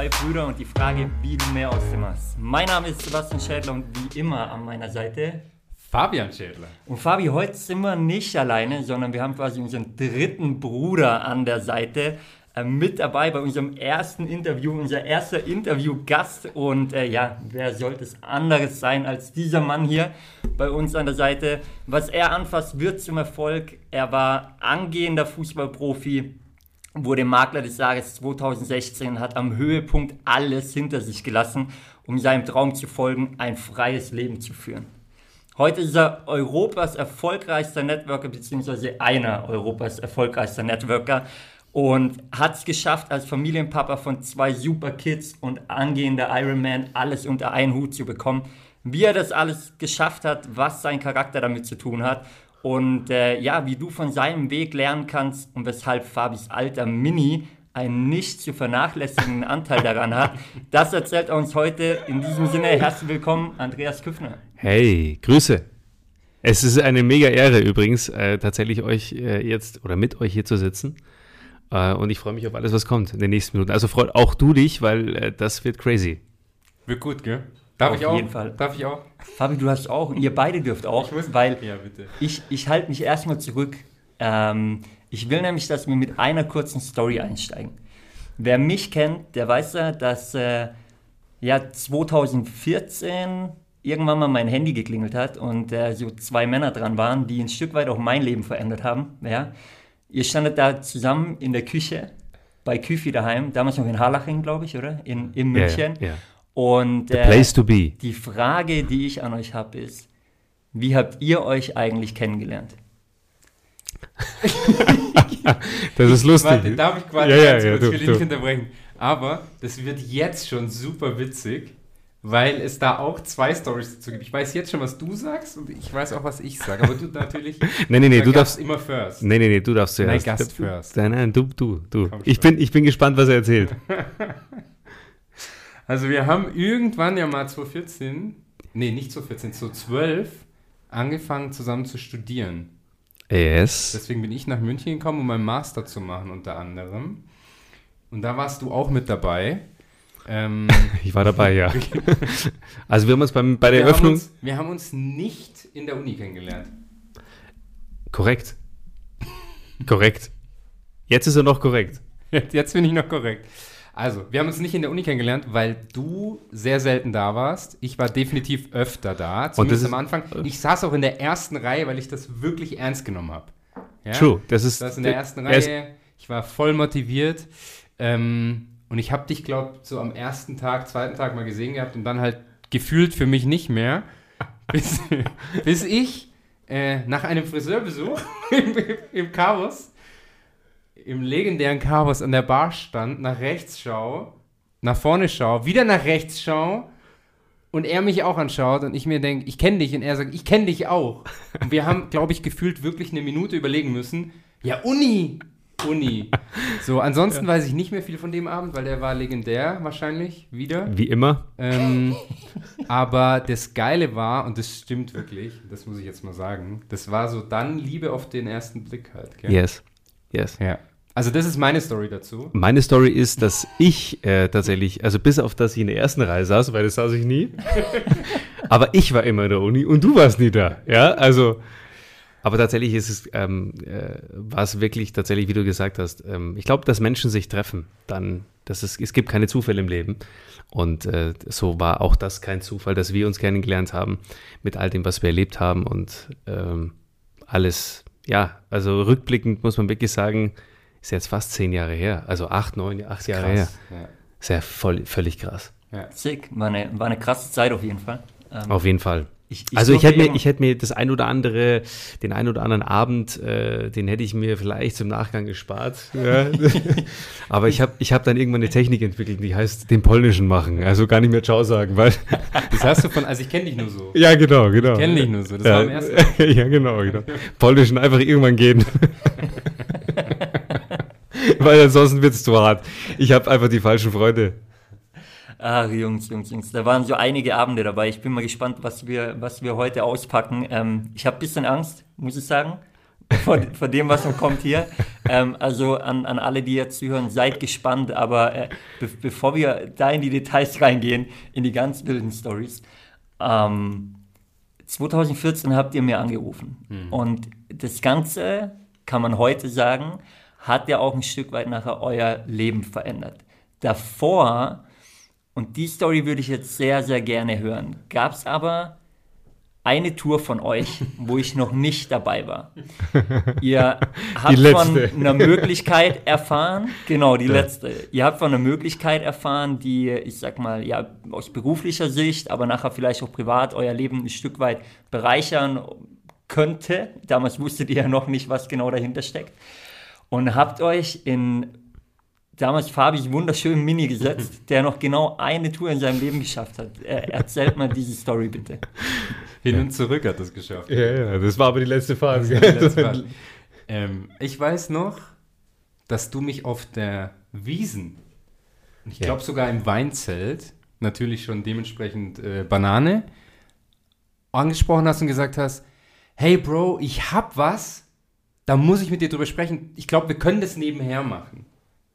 Zwei Brüder und die Frage, wie du mehr aus dem hast. Mein Name ist Sebastian Schädler und wie immer an meiner Seite Fabian Schädler. Und Fabi, heute sind wir nicht alleine, sondern wir haben quasi unseren dritten Bruder an der Seite äh, mit dabei bei unserem ersten Interview, unser erster Interviewgast. Und äh, ja, wer sollte es anderes sein als dieser Mann hier bei uns an der Seite? Was er anfasst, wird zum Erfolg. Er war angehender Fußballprofi, wurde Makler des Jahres 2016, hat am Höhepunkt alles hinter sich gelassen, um seinem Traum zu folgen, ein freies Leben zu führen. Heute ist er Europas erfolgreichster Networker, beziehungsweise einer Europas erfolgreichster Networker und hat es geschafft, als Familienpapa von zwei super Kids und angehender Ironman alles unter einen Hut zu bekommen. Wie er das alles geschafft hat, was sein Charakter damit zu tun hat und äh, ja, wie du von seinem Weg lernen kannst und weshalb Fabis alter Mini einen nicht zu vernachlässigenden Anteil daran hat. Das erzählt er uns heute. In diesem Sinne, herzlich willkommen, Andreas Küffner. Hey, Grüße. Es ist eine mega Ehre übrigens, äh, tatsächlich euch äh, jetzt oder mit euch hier zu sitzen. Äh, und ich freue mich auf alles, was kommt in den nächsten Minuten. Also freut auch du dich, weil äh, das wird crazy. Wird gut, gell? Darf auf ich auch? jeden Fall. Darf ich auch? Fabi, du hast auch. Ihr beide dürft auch, Ich muss- weil Ja, bitte. ich, ich halte mich erstmal zurück. Ähm, ich will nämlich, dass wir mit einer kurzen Story einsteigen. Wer mich kennt, der weiß ja, dass äh, ja 2014 irgendwann mal mein Handy geklingelt hat und äh, so zwei Männer dran waren, die ein Stück weit auch mein Leben verändert haben. Ja. Ihr standet da zusammen in der Küche bei Küfi daheim, damals noch in Harlaching, glaube ich, oder? In, in Ja, München. ja. Und The äh, place to be. die Frage, die ich an euch habe, ist, wie habt ihr euch eigentlich kennengelernt? Das ist lustig. Warte, darf ich quasi Ja, ja, ganz ja, kurz, du, will nicht unterbrechen. Aber das wird jetzt schon super witzig, weil es da auch zwei Stories dazu gibt. Ich weiß jetzt schon, was du sagst und ich weiß auch, was ich sage. Aber du natürlich. Nee, nee, nee, der du darfst. immer first. Nee, nee, nee, du darfst zuerst. Nein, Gast first. Nein, nein, du, du, du. Ich bin, ich bin gespannt, was er erzählt. Also wir haben irgendwann ja mal 2014, nee, nicht 2014, 2012 angefangen zusammen zu studieren. Yes. Deswegen bin ich nach München gekommen, um meinen Master zu machen, unter anderem. Und da warst du auch mit dabei. Ähm, Ich war dabei, ja. Also wir haben uns beim, bei der wir, Eröffnung. haben uns, wir haben uns nicht in der Uni kennengelernt. Korrekt. Korrekt. Jetzt ist er noch korrekt. Jetzt, jetzt bin ich noch korrekt. Also, wir haben uns nicht in der Uni kennengelernt, weil du sehr selten da warst. Ich war definitiv öfter da, zumindest ist- am Anfang. Ich saß auch in der ersten Reihe, weil ich das wirklich ernst genommen habe. Ja? True. Das ist. Ich saß in der ersten er ist- Reihe, ich war voll motiviert. Ähm, und ich habe dich, glaube so am ersten Tag, zweiten Tag mal gesehen gehabt und dann halt gefühlt für mich nicht mehr. Bis, bis ich äh, nach einem Friseurbesuch im, im Chaos, im legendären Chaos an der Bar stand, nach rechts schau, nach vorne schau, wieder nach rechts schau und er mich auch anschaut und ich mir denke, ich kenne dich und er sagt, ich kenne dich auch. Und wir haben, glaube ich, gefühlt wirklich eine Minute überlegen müssen. Ja, Uni, Uni. So, ansonsten weiß ich nicht mehr viel von dem Abend, weil der war legendär wahrscheinlich wieder. Wie immer. Ähm, aber das Geile war, und das stimmt wirklich, das muss ich jetzt mal sagen, das war so dann Liebe auf den ersten Blick halt. Gell? Yes. Yes. Ja. Also das ist meine Story dazu. Meine Story ist, dass ich äh, tatsächlich, also bis auf dass ich in der ersten Reihe saß, weil das saß ich nie, aber ich war immer in der Uni und du warst nie da. Ja, also, aber tatsächlich ist es, ähm, äh, war es wirklich tatsächlich, wie du gesagt hast, ähm, ich glaube, dass Menschen sich treffen, dann, dass es, es gibt keine Zufälle im Leben. Und äh, so war auch das kein Zufall, dass wir uns kennengelernt haben mit all dem, was wir erlebt haben und ähm, alles, ja, also rückblickend muss man wirklich sagen, ist jetzt fast zehn Jahre her, also acht, neun, acht Jahre her. Ja. Ist ja voll, völlig krass. Ja. Sick, war eine, war eine krasse Zeit auf jeden Fall. Ähm, Auf jeden Fall. ich, ich also ich hätte mir, ich hätte mir das ein oder andere, den ein oder anderen Abend, äh, den hätte ich mir vielleicht zum Nachgang gespart. Ja. Aber ich habe ich hab dann irgendwann eine Technik entwickelt, die heißt den polnischen machen. Also gar nicht mehr Ciao sagen, weil. Das hast du von, also ich kenne dich nur so. ja, genau, genau. Ich kenne dich nur so. Das ja, war am ersten. ja, genau, genau. Polnischen einfach irgendwann gehen. Weil ansonsten wird es zu hart. Ich habe einfach die falschen Freunde. Ach, Jungs, Jungs, Jungs, da waren so einige Abende dabei. Ich bin mal gespannt, was wir, was wir heute auspacken. Ähm, ich habe ein bisschen Angst, muss ich sagen, vor, vor dem, was noch kommt hier. Ähm, also an, an alle, die jetzt zuhören, seid gespannt. Aber äh, be bevor wir da in die Details reingehen, in die ganz wilden Stories, ähm, 2014 habt ihr mir angerufen. Mhm. Und das Ganze, kann man heute sagen, hat ja auch ein Stück weit nachher euer Leben verändert. Davor, und die Story würde ich jetzt sehr, sehr gerne hören, gab es aber eine Tour von euch, wo ich noch nicht dabei war. Ihr habt von einer Möglichkeit erfahren, genau, die ja. letzte. Ihr habt von einer Möglichkeit erfahren, die, ich sag mal, ja, aus beruflicher Sicht, aber nachher vielleicht auch privat euer Leben ein Stück weit bereichern könnte. Damals wusstet ihr ja noch nicht, was genau dahinter steckt. Und habt euch in damals Fabis wunderschönen Mini gesetzt, der noch genau eine Tour in seinem Leben geschafft hat. Er, erzählt mal diese Story bitte. Hin und zurück hat es geschafft. Ja, ja, das war aber die letzte Phase. Die letzte Phase. ähm, ich weiß noch, dass du mich auf der Wiesen, ich ja. glaube sogar im Weinzelt, natürlich schon dementsprechend äh, Banane, angesprochen hast und gesagt hast, hey Bro, ich hab was, da muss ich mit dir drüber sprechen. Ich glaube, wir können das nebenher machen.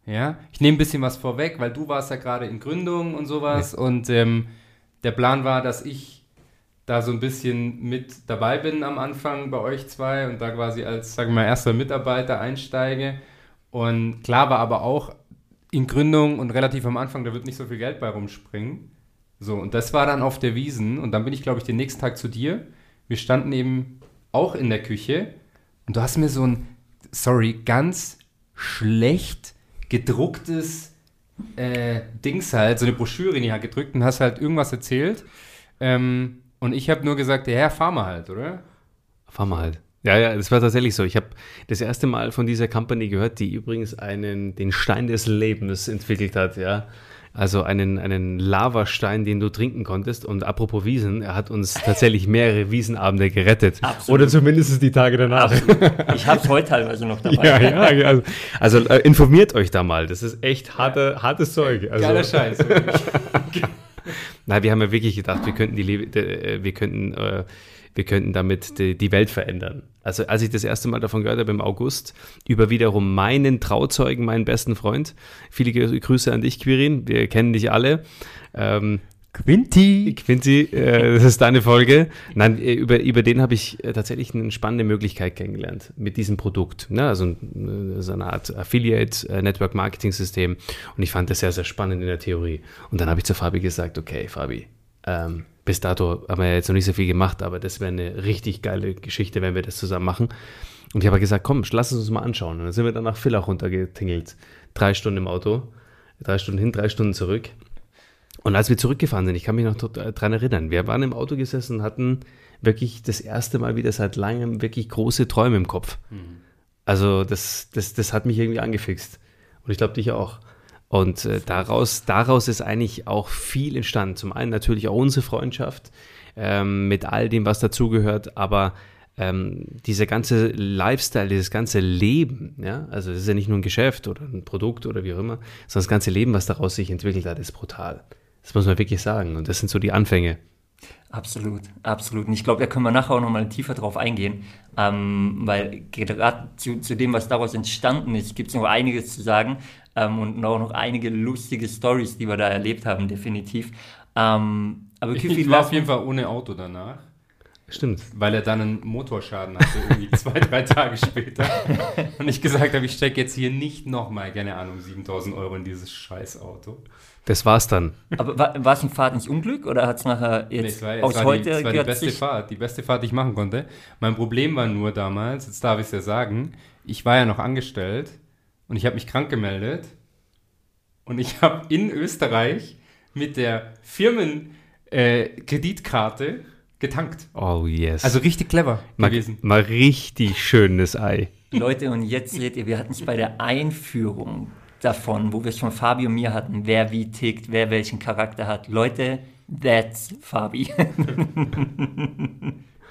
Ja, ich nehme ein bisschen was vorweg, weil du warst ja gerade in Gründung und sowas ja. und ähm, der Plan war, dass ich da so ein bisschen mit dabei bin am Anfang bei euch zwei und da quasi als, sagen wir mal, erster Mitarbeiter einsteige. Und klar war aber auch in Gründung und relativ am Anfang, da wird nicht so viel Geld bei rumspringen. So, und das war dann auf der Wiesen und dann bin ich, glaube ich, den nächsten Tag zu dir. Wir standen eben auch in der Küche und du hast mir so ein, sorry, ganz schlecht gedrucktes äh, Dings halt, so eine Broschüre in die Hand gedrückt und hast halt irgendwas erzählt. Ähm, und ich habe nur gesagt, ja, fahr mal halt, oder? Fahr mal halt. Ja, ja, das war tatsächlich so. Ich habe das erste Mal von dieser Company gehört, die übrigens einen, den Stein des Lebens entwickelt hat, ja. Also einen, einen Lavastein, den du trinken konntest. Und apropos Wiesen, er hat uns tatsächlich mehrere Wiesenabende gerettet. Absolut. Oder zumindest die Tage danach. Absolut. Ich habe es heute teilweise noch dabei. Ja, ja, also, also äh, informiert euch da mal. Das ist echt harte, hartes Zeug. Also, Geiler Scheiß. Nein, wir haben ja wirklich gedacht, wir könnten die, äh, wir könnten äh, wir könnten damit die, die, Welt verändern. Also als ich das erste Mal davon gehört habe im August, über wiederum meinen Trauzeugen, meinen besten Freund, viele Grüße an dich, Quirin, wir kennen dich alle. Ähm, Quinty. Quinty, äh, das ist deine Folge. Nein, äh, über, über den habe ich äh, tatsächlich eine spannende Möglichkeit kennengelernt mit diesem Produkt. Ne? Also äh, so eine Art Affiliate Network Marketing System. Und ich fand das sehr, sehr spannend in der Theorie. Und dann habe ich zu Fabi gesagt, okay, Fabi, ähm, bis dato haben wir jetzt noch nicht so viel gemacht, aber das wäre eine richtig geile Geschichte, wenn wir das zusammen machen. Und ich habe gesagt, komm, lass es uns mal anschauen. Und dann sind wir dann nach Villach runtergetingelt. Drei Stunden im Auto, drei Stunden hin, drei Stunden zurück. Und als wir zurückgefahren sind, ich kann mich noch daran erinnern, wir waren im Auto gesessen und hatten wirklich das erste Mal wieder seit langem wirklich große Träume im Kopf. Mhm. Also das, das, das hat mich irgendwie angefixt. Und ich glaube dich auch. Und äh, daraus, daraus ist eigentlich auch viel entstanden. Zum einen natürlich auch unsere Freundschaft ähm, mit all dem, was dazugehört, aber ähm, dieser ganze Lifestyle, dieses ganze Leben, ja, also es ist ja nicht nur ein Geschäft oder ein Produkt oder wie auch immer, sondern das ganze Leben, was daraus sich entwickelt hat, ist brutal. Das muss man wirklich sagen. Und das sind so die Anfänge. Absolut, absolut. Und ich glaube, da können wir nachher auch nochmal tiefer drauf eingehen, ähm, weil gerade zu, zu, dem, was daraus entstanden ist, gibt es noch einiges zu sagen ähm, und auch noch einige lustige Stories, die wir da erlebt haben, definitiv. Ähm, aber Kifi, ich war auf jeden Fall ohne Auto danach. Stimmt. Weil er dann einen Motorschaden hatte, irgendwie zwei, drei Tage später. Und ich gesagt habe, ich stecke jetzt hier nicht nochmal, keine Ahnung, 7000 Euro in dieses scheiß Auto. Das war's dann. Aber war, war es ein Fahrt ins Unglück oder hat es nachher jetzt nee, aus heute die, war die beste Fahrt, die beste Fahrt, die ich machen konnte. Mein Problem war nur damals, jetzt darf ich es ja sagen, ich war ja noch angestellt und ich habe mich krank gemeldet und ich habe in Österreich mit der Firmenkreditkarte äh, getankt. Oh yes. Also richtig clever mal, gewesen. Mal richtig schönes Ei. Leute, und jetzt seht ihr, wir hatten es bei der Einführung davon, wo wir von Fabi und mir hatten, wer wie tickt, wer welchen Charakter hat. Leute, that's Fabi.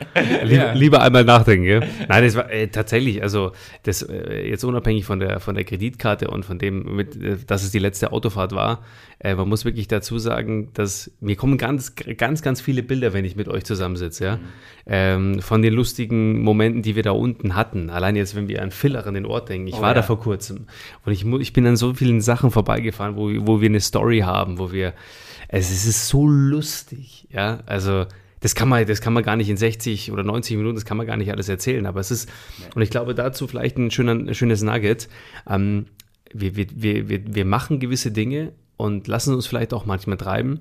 lieber, lieber einmal nachdenken. Gell? Nein, es war äh, tatsächlich, also das äh, jetzt unabhängig von der von der Kreditkarte und von dem, mit, äh, dass es die letzte Autofahrt war. Äh, man muss wirklich dazu sagen, dass mir kommen ganz, ganz, ganz viele Bilder, wenn ich mit euch zusammensitze, ja, ähm, von den lustigen Momenten, die wir da unten hatten. Allein jetzt, wenn wir an Filler an den Ort denken. Ich Oh war ja. da vor kurzem und ich, ich bin an so vielen Sachen vorbeigefahren, wo, wo wir eine Story haben, wo wir, es, es ist so lustig, ja, also das kann man, das kann man gar nicht in 60 oder 90 Minuten, das kann man gar nicht alles erzählen, aber es ist, und ich glaube dazu vielleicht ein, schöner, ein schönes Nugget, ähm, wir, wir, wir, wir, machen gewisse Dinge und lassen uns vielleicht auch manchmal treiben.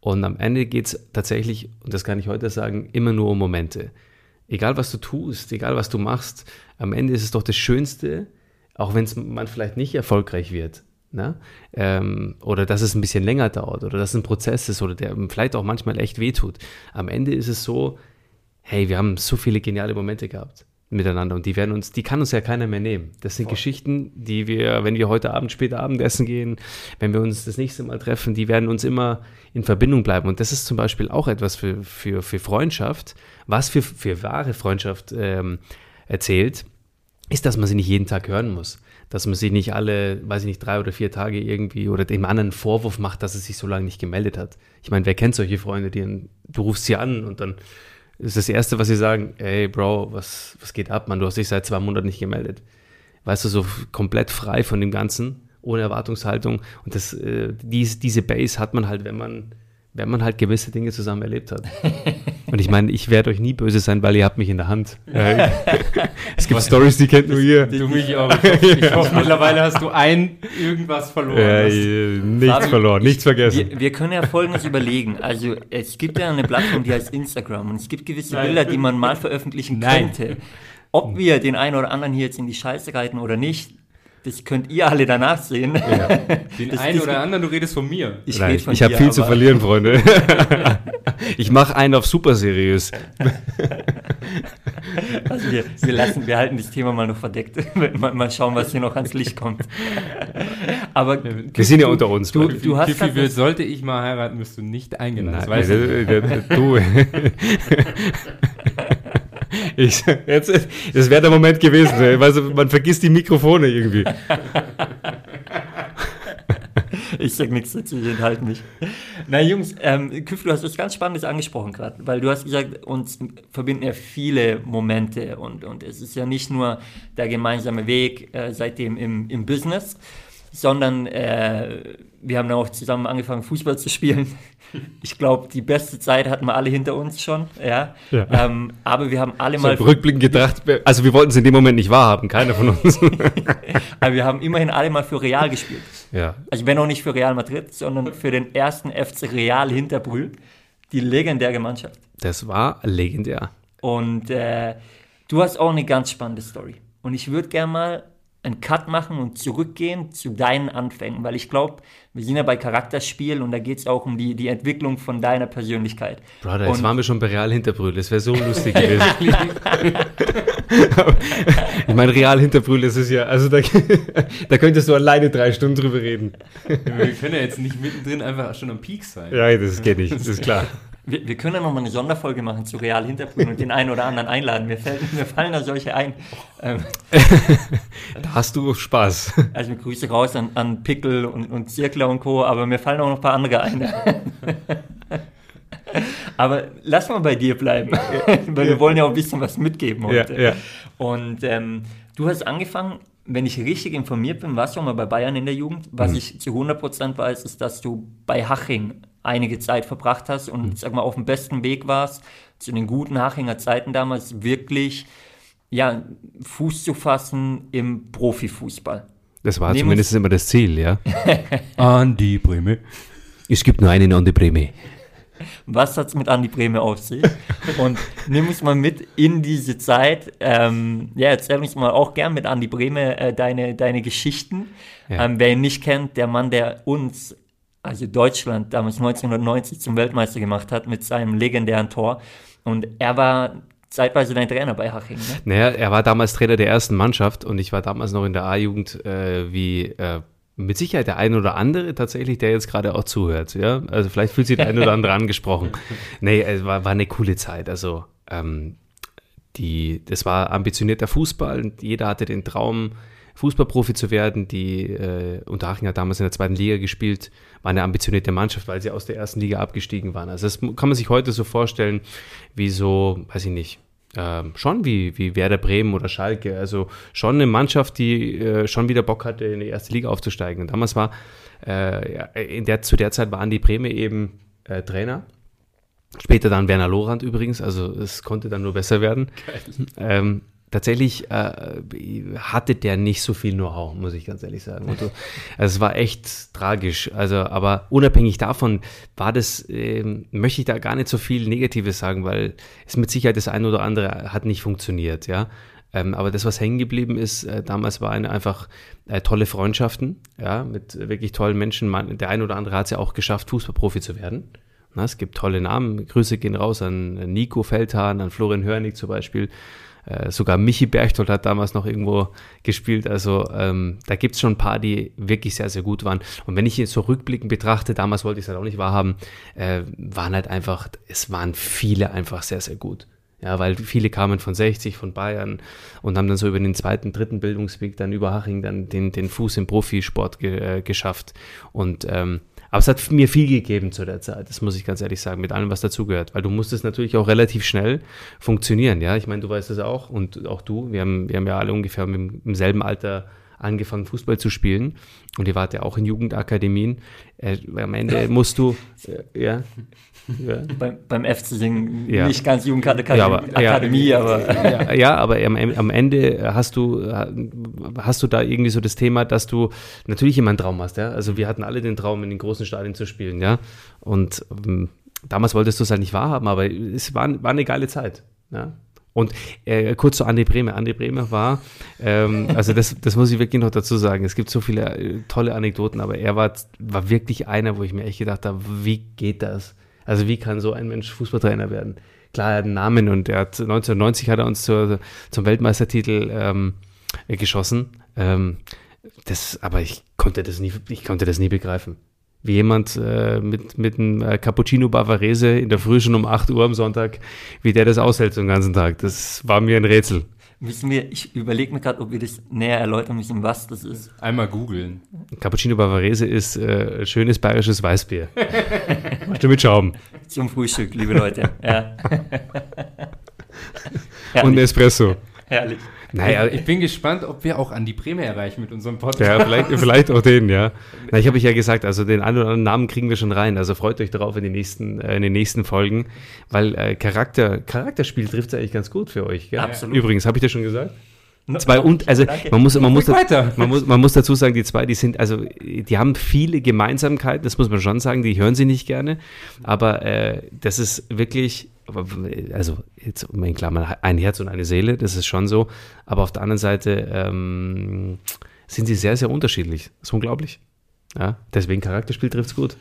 Und am Ende geht es tatsächlich, und das kann ich heute sagen, immer nur um Momente. Egal was du tust, egal was du machst, am Ende ist es doch das Schönste, auch wenn es man vielleicht nicht erfolgreich wird, ne? ähm, oder dass es ein bisschen länger dauert oder dass es ein Prozess ist oder der vielleicht auch manchmal echt wehtut. Am Ende ist es so, hey, wir haben so viele geniale Momente gehabt miteinander und die werden uns, die kann uns ja keiner mehr nehmen. Das sind Geschichten, die wir, wenn wir heute Abend später Abendessen gehen, wenn wir uns das nächste Mal treffen, die werden uns immer in Verbindung bleiben. Und das ist zum Beispiel auch etwas für, für, für Freundschaft, was für, für wahre Freundschaft ähm, erzählt, ist, dass man sie nicht jeden Tag hören muss. Dass man sie nicht alle, weiß ich nicht, drei oder vier Tage irgendwie oder dem anderen Vorwurf macht, dass er sich so lange nicht gemeldet hat. Ich meine, wer kennt solche Freunde, die du rufst sie an und dann ist das Erste, was sie sagen, ey Bro, was, was geht ab, Mann, du hast dich seit zwei Monaten nicht gemeldet. Weißt du, so komplett frei von dem Ganzen, ohne Erwartungshaltung. Und das, äh, dies, diese Base hat man halt, wenn man, wenn man halt gewisse Dinge zusammen erlebt hat. Und ich meine, ich werde euch nie böse sein, weil ihr habt mich in der Hand. Äh, es gibt Stories, die kennt nur ihr. Du mich auch. Ich hoffe, mittlerweile hast du ein irgendwas verloren. Äh, nichts Fabi, verloren, nichts vergessen. Wir, wir können ja Folgendes überlegen. Also es gibt ja eine Plattform, die heißt Instagram und es gibt gewisse Nein. Bilder, die man mal veröffentlichen Nein. könnte. Ob wir den einen oder anderen hier jetzt in die Scheiße reiten oder nicht, das könnt ihr alle danach sehen. Den Das einen oder anderen, du redest von mir. Ich Nein, ich habe viel zu verlieren, Freunde. ich mache einen auf super seriös. Also wir, wir, lassen, wir halten das Thema mal noch verdeckt. mal, mal schauen, was hier noch ans Licht kommt. Aber Wir sind ja unter uns. du, Leute. du hast Kiffi, das- sollte ich mal heiraten, bist du nicht eingeladen. Das Nein, weißt du. du. Ich, jetzt, das wäre der Moment gewesen. du, man vergisst die Mikrofone irgendwie. Ich sag nichts dazu, ich enthalte mich. Na Jungs, ähm, Küff, du hast was ganz Spannendes angesprochen gerade, weil du hast gesagt, uns verbinden ja viele Momente und, und es ist ja nicht nur der gemeinsame Weg äh, seitdem im, im Business, sondern äh, wir haben dann auch zusammen angefangen, Fußball zu spielen. Ich glaube, die beste Zeit hatten wir alle hinter uns schon, ja. Ja. Ähm, aber wir haben alle So mal, rückblickend gedacht, also wir wollten es in dem Moment nicht wahrhaben, keiner von uns. aber wir haben immerhin alle mal für Real gespielt. ja. Also wenn auch nicht für Real Madrid, sondern für den ersten FC Real Hinterbrühl, die legendäre Mannschaft. Das war legendär. Und äh, du hast auch eine ganz spannende Story. Und ich würde gerne mal einen Cut machen und zurückgehen zu deinen Anfängen, weil ich glaube, wir sind ja bei Charakterspiel und da geht es auch um die, die Entwicklung von deiner Persönlichkeit. Brother, jetzt Und- waren wir schon bei Real Hinterbrühl. Das wäre so lustig gewesen. ich meine, Real Hinterbrühl, das ist ja, also da, da könntest du alleine drei Stunden drüber reden. Wir können ja jetzt nicht mittendrin einfach schon am Peak sein. Ja, das geht nicht, das ist klar. Wir, wir können ja noch mal eine Sonderfolge machen zu Real Hinterbrühl und den einen oder anderen einladen. Mir, fällt, mir fallen da solche ein. Ähm, Da hast du Spaß. Also Grüße raus an, an Pickel und, und Zirkler und Co., aber mir fallen auch noch ein paar andere ein. aber lass mal bei dir bleiben, weil wir wollen ja auch ein bisschen was mitgeben heute. Ja, ja. Und ähm, du hast angefangen, wenn ich richtig informiert bin, warst du auch mal bei Bayern in der Jugend. Was ich zu 100% weiß, ist, dass du bei Haching einige Zeit verbracht hast und sag mal auf dem besten Weg warst, zu den guten Hachinger Zeiten damals wirklich ja, Fuß zu fassen im Profifußball. Das war Nehmen zumindest immer das Ziel, ja. An die Breme. Es gibt nur einen an die Breme. Was hat's mit Andi Breme auf sich? Und nimm uns mal mit in diese Zeit. Ähm, ja, erzähl uns mal auch gern mit Andi Breme äh, deine, deine Geschichten. Ja. Ähm, wer ihn nicht kennt, der Mann, der uns, also Deutschland, damals 1990 zum Weltmeister gemacht hat mit seinem legendären Tor. Und er war zeitweise dein Trainer bei Haching, ne? Naja, er war damals Trainer der ersten Mannschaft und ich war damals noch in der A-Jugend, äh, wie äh, mit Sicherheit der ein oder andere tatsächlich, der jetzt gerade auch zuhört. Ja? Also vielleicht fühlt sich der ein oder andere angesprochen. Nee, es war, war eine coole Zeit. Also ähm, die, das war ambitionierter Fußball. Jeder hatte den Traum, Fußballprofi zu werden. Die äh, Unterhaching hat damals in der zweiten Liga gespielt, war eine ambitionierte Mannschaft, weil sie aus der ersten Liga abgestiegen waren. Also das kann man sich heute so vorstellen, wie so, weiß ich nicht, äh, schon wie, wie Werder Bremen oder Schalke. Also schon eine Mannschaft, die äh, schon wieder Bock hatte, in die erste Liga aufzusteigen. Und damals war, äh, in der, zu der Zeit war Andi Breme eben äh, Trainer. Später dann Werner Lorand übrigens, also es konnte dann nur besser werden. Ähm, tatsächlich äh, hatte der nicht so viel Know-how, muss ich ganz ehrlich sagen. Also, also, es war echt tragisch. Also, aber unabhängig davon war das, äh, möchte ich da gar nicht so viel Negatives sagen, weil es mit Sicherheit das eine oder andere hat nicht funktioniert, ja. Ähm, aber das, was hängen geblieben ist, äh, damals waren einfach äh, tolle Freundschaften, ja, mit wirklich tollen Menschen. Man, der eine oder andere hat es ja auch geschafft, Fußballprofi zu werden. Na, es gibt tolle Namen. Grüße gehen raus an Nico Feldhahn, an Florian Hörnig zum Beispiel. Äh, sogar Michi Berchtold hat damals noch irgendwo gespielt. Also ähm, da gibt es schon ein paar, die wirklich sehr, sehr gut waren. Und wenn ich jetzt so rückblickend betrachte, damals wollte ich es halt auch nicht wahrhaben, äh, waren halt einfach, es waren viele einfach sehr, sehr gut. Ja, weil viele kamen von 60, von Bayern und haben dann so über den zweiten, dritten Bildungsweg dann über Haching dann den, den Fuß im Profisport ge, äh, geschafft. Und ähm, aber es hat mir viel gegeben zu der Zeit, das muss ich ganz ehrlich sagen, mit allem, was dazugehört. Weil du musstest natürlich auch relativ schnell funktionieren, ja. Ich meine, du weißt das auch und auch du. Wir haben, wir haben ja alle ungefähr im, im selben Alter angefangen, Fußball zu spielen. Und ihr wart ja auch in Jugendakademien. Äh, am Ende musst du, äh, ja, ja. Beim, beim FC Singen ja. nicht ganz Jugendakademie, ja, aber, aber. Ja, ja, aber am, am, Ende hast du, hast du da irgendwie so das Thema, dass du natürlich immer einen Traum hast, ja. Also wir hatten alle den Traum, in den großen Stadien zu spielen, ja. Und ähm, damals wolltest du es halt nicht wahrhaben, aber es war, war eine geile Zeit, ja. Und äh, kurz zu Andi Bremer. Andi Bremer war, ähm, also das, das muss ich wirklich noch dazu sagen. Es gibt so viele äh, tolle Anekdoten, aber er war, war wirklich einer, wo ich mir echt gedacht habe, wie geht das? Also wie kann so ein Mensch Fußballtrainer werden? Klar, er hat einen Namen und er hat 1990 hat er uns zur, zum Weltmeistertitel ähm, geschossen. Ähm, das, aber ich konnte das nie, ich konnte das nie begreifen. Wie jemand äh, mit, mit einem äh, Cappuccino Bavarese in der Früh schon um 8 Uhr am Sonntag, wie der das aushält so den ganzen Tag. Das war mir ein Rätsel. Müssen wir, ich überlege mir gerade, ob wir das näher erläutern müssen, was das ist. Einmal googeln. Cappuccino Bavarese ist äh, schönes bayerisches Weißbier. Machst du mit Schaum. Zum Frühstück, liebe Leute. Ja. Und Espresso. Herrlich. Naja, ich bin gespannt, ob wir auch an die Prämie erreichen mit unserem Podcast. Ja, vielleicht, vielleicht auch den, ja. Na, ich habe ich ja gesagt, also den einen oder anderen Namen kriegen wir schon rein. Also freut euch darauf in den nächsten, äh, in den nächsten Folgen, weil äh, Charakter, Charakterspiel trifft es eigentlich ganz gut für euch. Gell? Absolut. Übrigens, habe ich das schon gesagt? Zwei und also man muss man muss, man muss man muss dazu sagen, die zwei, die sind also die haben viele Gemeinsamkeiten, das muss man schon sagen, die hören sie nicht gerne, aber äh, das ist wirklich also jetzt in Klammern ein Herz und eine Seele, das ist schon so. Aber auf der anderen Seite ähm, sind sie sehr, sehr unterschiedlich. Das ist unglaublich. Ja, deswegen Charakterspiel trifft es gut.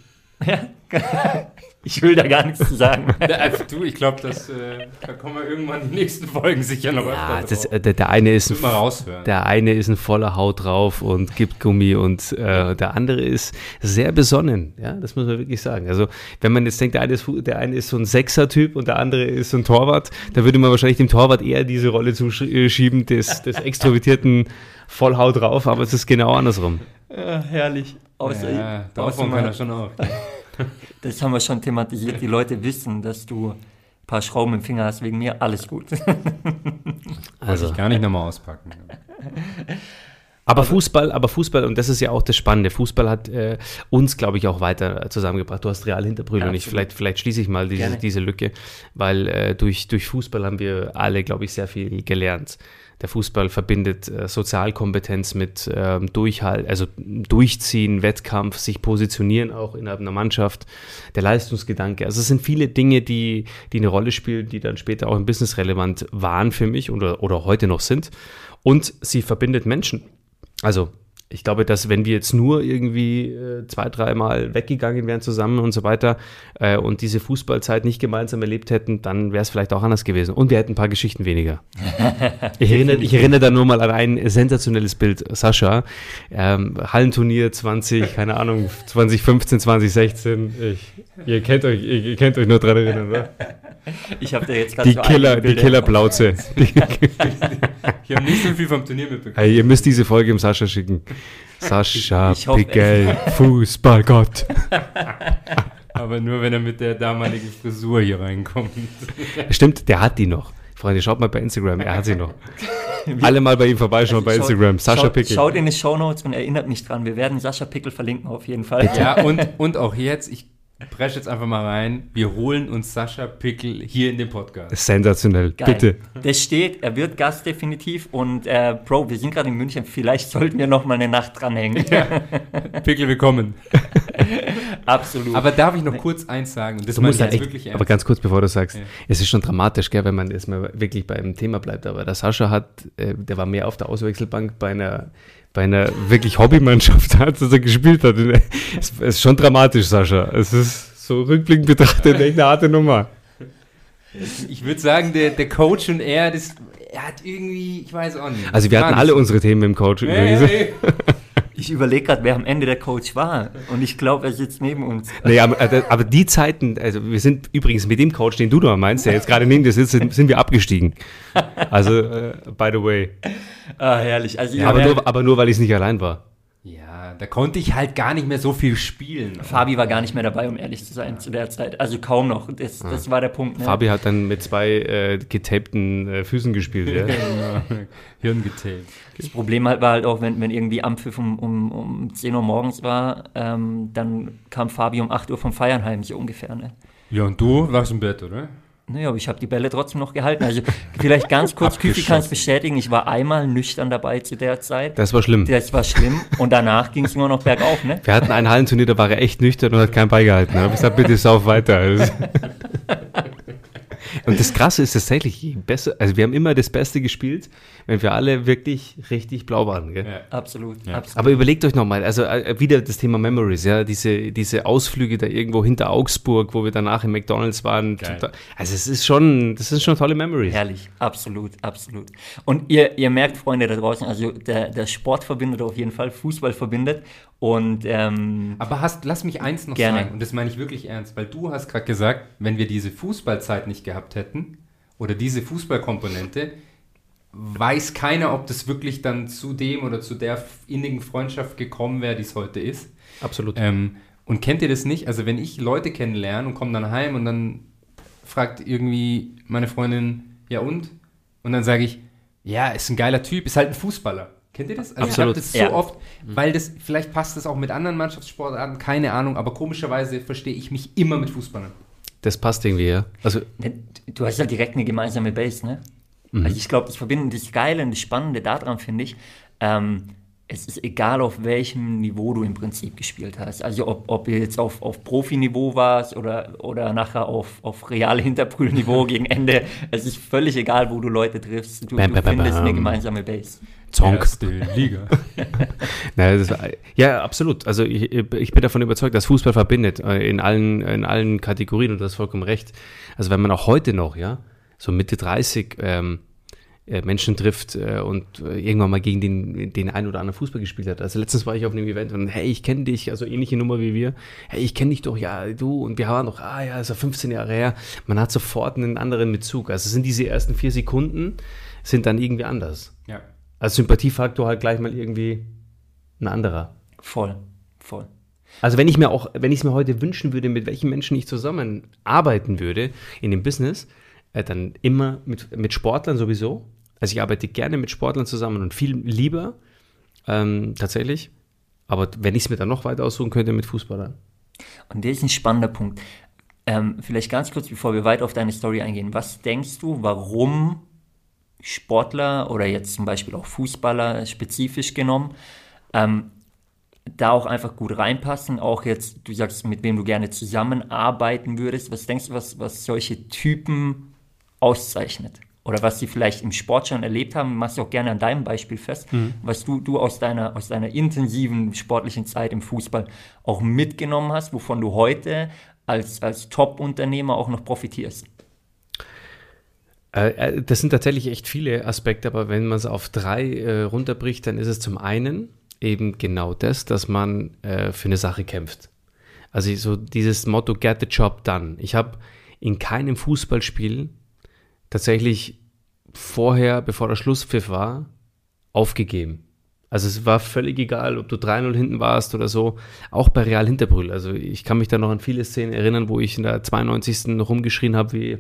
Ja, ich will da gar nichts zu sagen. Also, du, ich glaube, äh, da kommen wir irgendwann in die nächsten Folgen sicher noch ja, das, äh, der, der, eine ist ein, der eine ist ein voller Haut drauf und gibt Gummi und äh, der andere ist sehr besonnen. Ja, das muss man wirklich sagen. Also wenn man jetzt denkt, der eine ist, der eine ist so ein Sechser-Typ und der andere ist so ein Torwart, da würde man wahrscheinlich dem Torwart eher diese Rolle zuschieben des, des extrovertierten Vollhaut drauf, aber es ist genau andersrum. Ja, herrlich. Außer, ja, davon kann er schon auch. Das haben wir schon thematisiert. Die Leute wissen, dass du ein paar Schrauben im Finger hast. Wegen mir alles gut. Also ich gar nicht nochmal auspacken. Aber Fußball, aber Fußball, und das ist ja auch das Spannende, Fußball hat äh, uns, glaube ich, auch weiter zusammengebracht. Du hast Real Hinterbrüder ja, und ich, vielleicht, vielleicht schließe ich mal diese, diese Lücke, weil äh, durch, durch Fußball haben wir alle, glaube ich, sehr viel gelernt der Fußball verbindet äh, Sozialkompetenz mit ähm, Durchhalt, also Durchziehen, Wettkampf, sich positionieren auch innerhalb einer Mannschaft, der Leistungsgedanke. Also es sind viele Dinge, die, die eine Rolle spielen, die dann später auch im Business relevant waren für mich oder, oder heute noch sind. Und sie verbindet Menschen. Also ich glaube, dass wenn wir jetzt nur irgendwie äh, zwei, dreimal weggegangen wären zusammen und so weiter äh, und diese Fußballzeit nicht gemeinsam erlebt hätten, dann wäre es vielleicht auch anders gewesen. Und wir hätten ein paar Geschichten weniger. ich, erinnere, ich erinnere da nur mal an ein sensationelles Bild. Sascha, ähm, Hallenturnier 20, keine Ahnung, 2015, 2016. Ich, ihr, kennt euch, ihr, kennt euch nur dran erinnern, oder? Ich habe da jetzt gerade Die so Killer, die Killerplauze. Ich habe nicht so viel vom Turnier mitbekommen. Hey, ihr müsst diese Folge im Sascha schicken. Sascha Ich Pickel, Fußballgott. Aber nur, wenn er mit der damaligen Frisur hier reinkommt. Stimmt, der hat die noch. Freunde, schaut mal bei Instagram, er hat sie noch. Alle mal bei ihm vorbeischauen bei Schaut- Instagram. Sascha schaut, Pickel. Schaut in die Shownotes und erinnert mich dran. Wir werden Sascha Pickel verlinken auf jeden Fall. Ja, und, und auch jetzt, ich presche jetzt einfach mal rein, wir holen uns Sascha Pickel hier in den Podcast. Sensationell, Geil. bitte. Das steht, er wird Gast definitiv und äh, Bro, wir sind gerade in München, vielleicht sollten wir noch mal eine Nacht dranhängen. Pickel, willkommen. Absolut. Aber darf ich noch kurz eins sagen? Und das Du musst ich halt jetzt echt, wirklich aber ernst. ganz kurz, bevor du sagst, Ja. es ist schon dramatisch, gell, wenn man jetzt mal wirklich beim Thema bleibt. Aber der Sascha hat, äh, der war mehr auf der Auswechselbank bei einer, bei einer wirklich Hobbymannschaft, als er gespielt hat. Es ist schon dramatisch, Sascha. Es ist so rückblickend betrachtet echt eine harte Nummer. Ich würde sagen, der, der Coach und er, das, er hat irgendwie, ich weiß auch nicht. Also wir hatten alle unsere Themen im Coach. Hey, übrigens. hey. Ich überlege gerade, wer am Ende der Coach war und ich glaube, er sitzt neben uns. Nee, aber, äh, aber die Zeiten, also wir sind übrigens mit dem Coach, den du da meinst, der jetzt gerade neben dir sitzt, sind, sind wir abgestiegen. Also, äh, by the way. Ah, herrlich. Also, ihr aber, nur, aber nur, weil ich nicht allein war. Ja, da konnte ich halt gar nicht mehr so viel spielen. Fabi war gar nicht mehr dabei, um ehrlich zu sein, zu der Zeit. Also kaum noch. Das, das war der Punkt. Ne? Fabi hat dann mit zwei äh, getapten äh, Füßen gespielt. Ja. Genau. Hirn getaped. Das Problem halt war halt auch, wenn, wenn irgendwie Ampfiff um, um, um 10 Uhr morgens war, ähm, dann kam Fabi um 8 Uhr vom Feiern heim, so ungefähr. Ne? Ja, und du warst im Bett, oder? Naja, aber ich habe die Bälle trotzdem noch gehalten. Also vielleicht ganz kurz, Küfi kann es bestätigen, ich war einmal nüchtern dabei zu der Zeit. Das war schlimm. Das war schlimm und danach ging es nur noch bergauf, ne? Wir hatten ein Hallenturnier, da war er echt nüchtern und hat keinen beigehalten. Da habe ich gesagt, bitte sauf weiter. Und das Krasse ist tatsächlich, je besser, also wir haben immer das Beste gespielt, wenn wir alle wirklich richtig blau waren. Gell? Ja. Absolut, Ja. absolut. Aber überlegt euch nochmal, also äh, wieder das Thema Memories, ja, diese, diese Ausflüge da irgendwo hinter Augsburg, wo wir danach im McDonalds waren. Geil. Total- Also es ist schon, das sind schon tolle Memories. Herrlich, absolut, absolut. Und ihr, ihr merkt, Freunde da draußen, also der, der Sport verbindet auf jeden Fall, Fußball verbindet. Und ähm, Aber hast, lass mich eins noch Gerne. sagen, und das meine ich wirklich ernst, weil du hast gerade gesagt, wenn wir diese Fußballzeit nicht gehabt hätten oder diese Fußballkomponente, weiß keiner, ob das wirklich dann zu dem oder zu der innigen Freundschaft gekommen wäre, die es heute ist. Absolut. Ähm, und kennt ihr das nicht? Also wenn ich Leute kennenlerne und komme dann heim und dann fragt irgendwie meine Freundin, ja und? Und dann sage ich, ja, ist ein geiler Typ, ist halt ein Fußballer. Kennt ihr das? Also Absolut. ich habe das so Ja. oft, weil das, vielleicht passt das auch mit anderen Mannschaftssportarten, keine Ahnung, aber komischerweise verstehe ich mich immer mit Fußballern. Das passt irgendwie, ja. Also ne, du hast halt direkt eine gemeinsame Base, ne? Also ich glaube, das Verbinden, das Geile und das Spannende daran finde ich, ähm, es ist egal, auf welchem Niveau du im Prinzip gespielt hast. Also ob, ob ihr jetzt auf, auf Profiniveau warst oder, oder nachher auf, auf real Hinterbrühlniveau gegen Ende. Es ist völlig egal, wo du Leute triffst. Du, Bam, du bam, bam, findest eine bam. gemeinsame Base. Zonk. Erste Liga. Naja, das, ja, absolut. Also ich, ich bin davon überzeugt, dass Fußball verbindet äh, in allen, in allen Kategorien und du hast vollkommen recht. Also wenn man auch heute noch, ja, so Mitte 30 ähm, äh, Menschen trifft äh, und äh, irgendwann mal gegen den, den einen oder anderen Fußball gespielt hat. Also letztens war ich auf einem Event und hey, ich kenne dich, also ähnliche Nummer wie wir. Hey, ich kenne dich doch, ja, du und wir waren noch, ah ja, ist ja 15 Jahre her. Man hat sofort einen anderen Bezug. Also sind diese ersten vier Sekunden sind dann irgendwie anders. Ja. Also Sympathiefaktor halt gleich mal irgendwie ein anderer. Voll, voll. Also wenn ich mir auch, wenn ich es mir heute wünschen würde, mit welchen Menschen ich zusammenarbeiten würde in dem Business, äh, dann immer mit, mit Sportlern sowieso. Also ich arbeite gerne mit Sportlern zusammen und viel lieber ähm, tatsächlich. Aber wenn ich es mir dann noch weiter aussuchen könnte, mit Fußballern. Und das ist ein spannender Punkt. Ähm, vielleicht ganz kurz, bevor wir weiter auf deine Story eingehen. Was denkst du, warum Sportler oder jetzt zum Beispiel auch Fußballer spezifisch genommen, ähm, da auch einfach gut reinpassen? Auch jetzt, du sagst, mit wem du gerne zusammenarbeiten würdest. Was denkst du, was, was solche Typen auszeichnet? oder was sie vielleicht im Sport schon erlebt haben, machst du auch gerne an deinem Beispiel fest, mhm. was du, du aus, deiner, aus deiner intensiven sportlichen Zeit im Fußball auch mitgenommen hast, wovon du heute als, als Top-Unternehmer auch noch profitierst. Äh, äh, das sind tatsächlich echt viele Aspekte, aber wenn man es auf drei äh, runterbricht, dann ist es zum einen eben genau das, dass man äh, für eine Sache kämpft. Also so dieses Motto Get the Job done. Ich habe in keinem Fußballspiel tatsächlich vorher, bevor der Schlusspfiff war, aufgegeben. Also es war völlig egal, ob du 3-0 hinten warst oder so, auch bei Real Hinterbrühl. Also ich kann mich da noch an viele Szenen erinnern, wo ich in der 92. rumgeschrien habe wie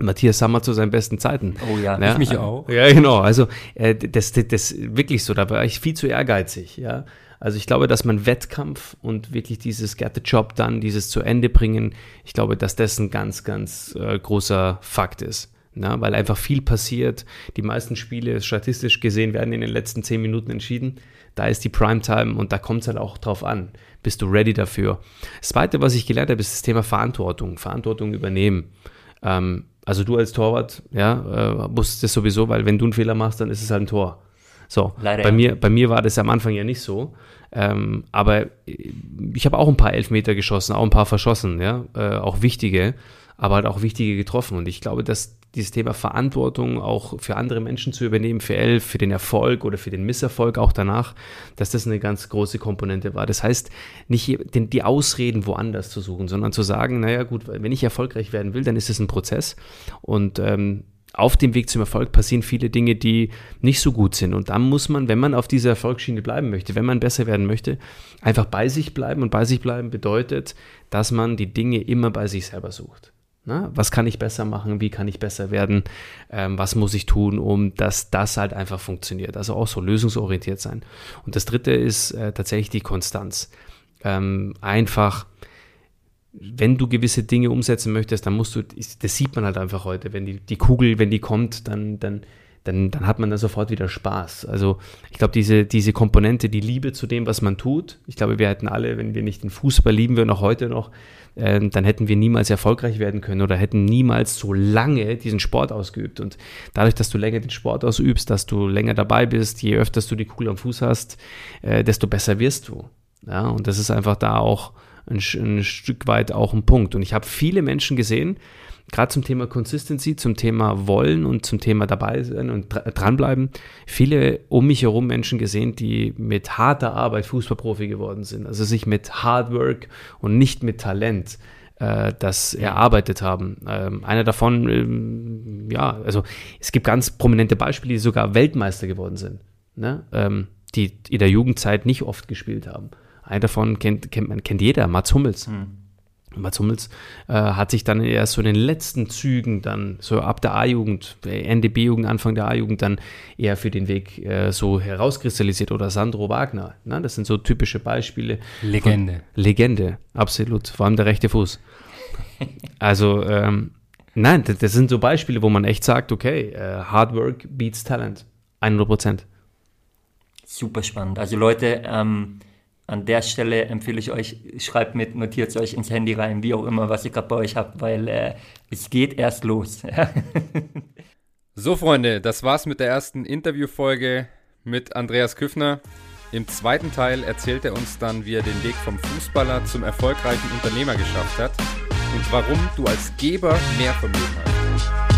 Matthias Sammer zu seinen besten Zeiten. Oh ja, ja ich mich auch. Ja, genau. Also äh, das, das, das wirklich so, da war ich viel zu ehrgeizig, ja. Also ich glaube, dass man Wettkampf und wirklich dieses Get the Job dann, dieses zu Ende bringen, ich glaube, dass das ein ganz, ganz äh, großer Fakt ist. Na, weil einfach viel passiert. Die meisten Spiele, statistisch gesehen, werden in den letzten zehn Minuten entschieden. Da ist die Primetime und da kommt es halt auch drauf an. Bist du ready dafür? Das Zweite, was ich gelernt habe, ist das Thema Verantwortung. Verantwortung übernehmen. Ähm, also du als Torwart, ja, äh, musst das sowieso, weil wenn du einen Fehler machst, dann ist es halt ein Tor. So, Leider, bei, ja. mir, bei mir war das am Anfang ja nicht so. Ähm, aber ich habe auch ein paar Elfmeter geschossen, auch ein paar verschossen, ja, äh, auch wichtige, aber halt auch wichtige getroffen. Und ich glaube, dass dieses Thema Verantwortung auch für andere Menschen zu übernehmen, für Elf, für den Erfolg oder für den Misserfolg auch danach, dass das eine ganz große Komponente war. Das heißt, nicht die Ausreden woanders zu suchen, sondern zu sagen, naja gut, wenn ich erfolgreich werden will, dann ist es ein Prozess. Und ähm, auf dem Weg zum Erfolg passieren viele Dinge, die nicht so gut sind. Und dann muss man, wenn man auf dieser Erfolgsschiene bleiben möchte, wenn man besser werden möchte, einfach bei sich bleiben. Und bei sich bleiben bedeutet, dass man die Dinge immer bei sich selber sucht. Na, was kann ich besser machen? Wie kann ich besser werden? Ähm, was muss ich tun, um dass das halt einfach funktioniert? Also auch so lösungsorientiert sein. Und das dritte ist äh, tatsächlich die Konstanz. Ähm, einfach wenn du gewisse Dinge umsetzen möchtest, dann musst du, das sieht man halt einfach heute, wenn die, die Kugel, wenn die kommt, dann, dann, dann, dann hat man da sofort wieder Spaß. Also ich glaube, diese, diese Komponente, die Liebe zu dem, was man tut, ich glaube, wir hätten alle, wenn wir nicht den Fußball lieben wir noch heute noch, äh, dann hätten wir niemals erfolgreich werden können oder hätten niemals so lange diesen Sport ausgeübt. Und dadurch, dass du länger den Sport ausübst, dass du länger dabei bist, je öfter du die Kugel am Fuß hast, äh, desto besser wirst du. Ja, und das ist einfach da auch ein, ein Stück weit auch ein Punkt. Und ich habe viele Menschen gesehen, gerade zum Thema Consistency, zum Thema Wollen und zum Thema dabei sein und dranbleiben, viele um mich herum Menschen gesehen, die mit harter Arbeit Fußballprofi geworden sind. Also sich mit Hard Work und nicht mit Talent äh, das erarbeitet haben. Ähm, einer davon, ähm, ja, also es gibt ganz prominente Beispiele, die sogar Weltmeister geworden sind, ne? ähm, die in der Jugendzeit nicht oft gespielt haben. Einer davon kennt, kennt man, kennt jeder, Mats Hummels. Hm. Mats Hummels äh, hat sich dann erst so in den letzten Zügen dann, so ab der A-Jugend, Ende B-Jugend, Anfang der A-Jugend dann eher für den Weg äh, so herauskristallisiert oder Sandro Wagner. Ne? Das sind so typische Beispiele. Legende. Von, Legende, absolut. Vor allem der rechte Fuß. Also, ähm, nein, das, das, sind so Beispiele, wo man echt sagt, okay, uh, Hard Work beats Talent. 100 Prozent. Super spannend. Also Leute, ähm, an der Stelle empfehle ich euch, schreibt mit, notiert es euch ins Handy rein, wie auch immer, was ihr gerade bei euch habt, weil äh, es geht erst los. so, Freunde, das war's mit der ersten Interviewfolge mit Andreas Küffner. Im zweiten Teil erzählt er uns dann, wie er den Weg vom Fußballer zum erfolgreichen Unternehmer geschafft hat und warum du als Geber mehr Vermögen hast.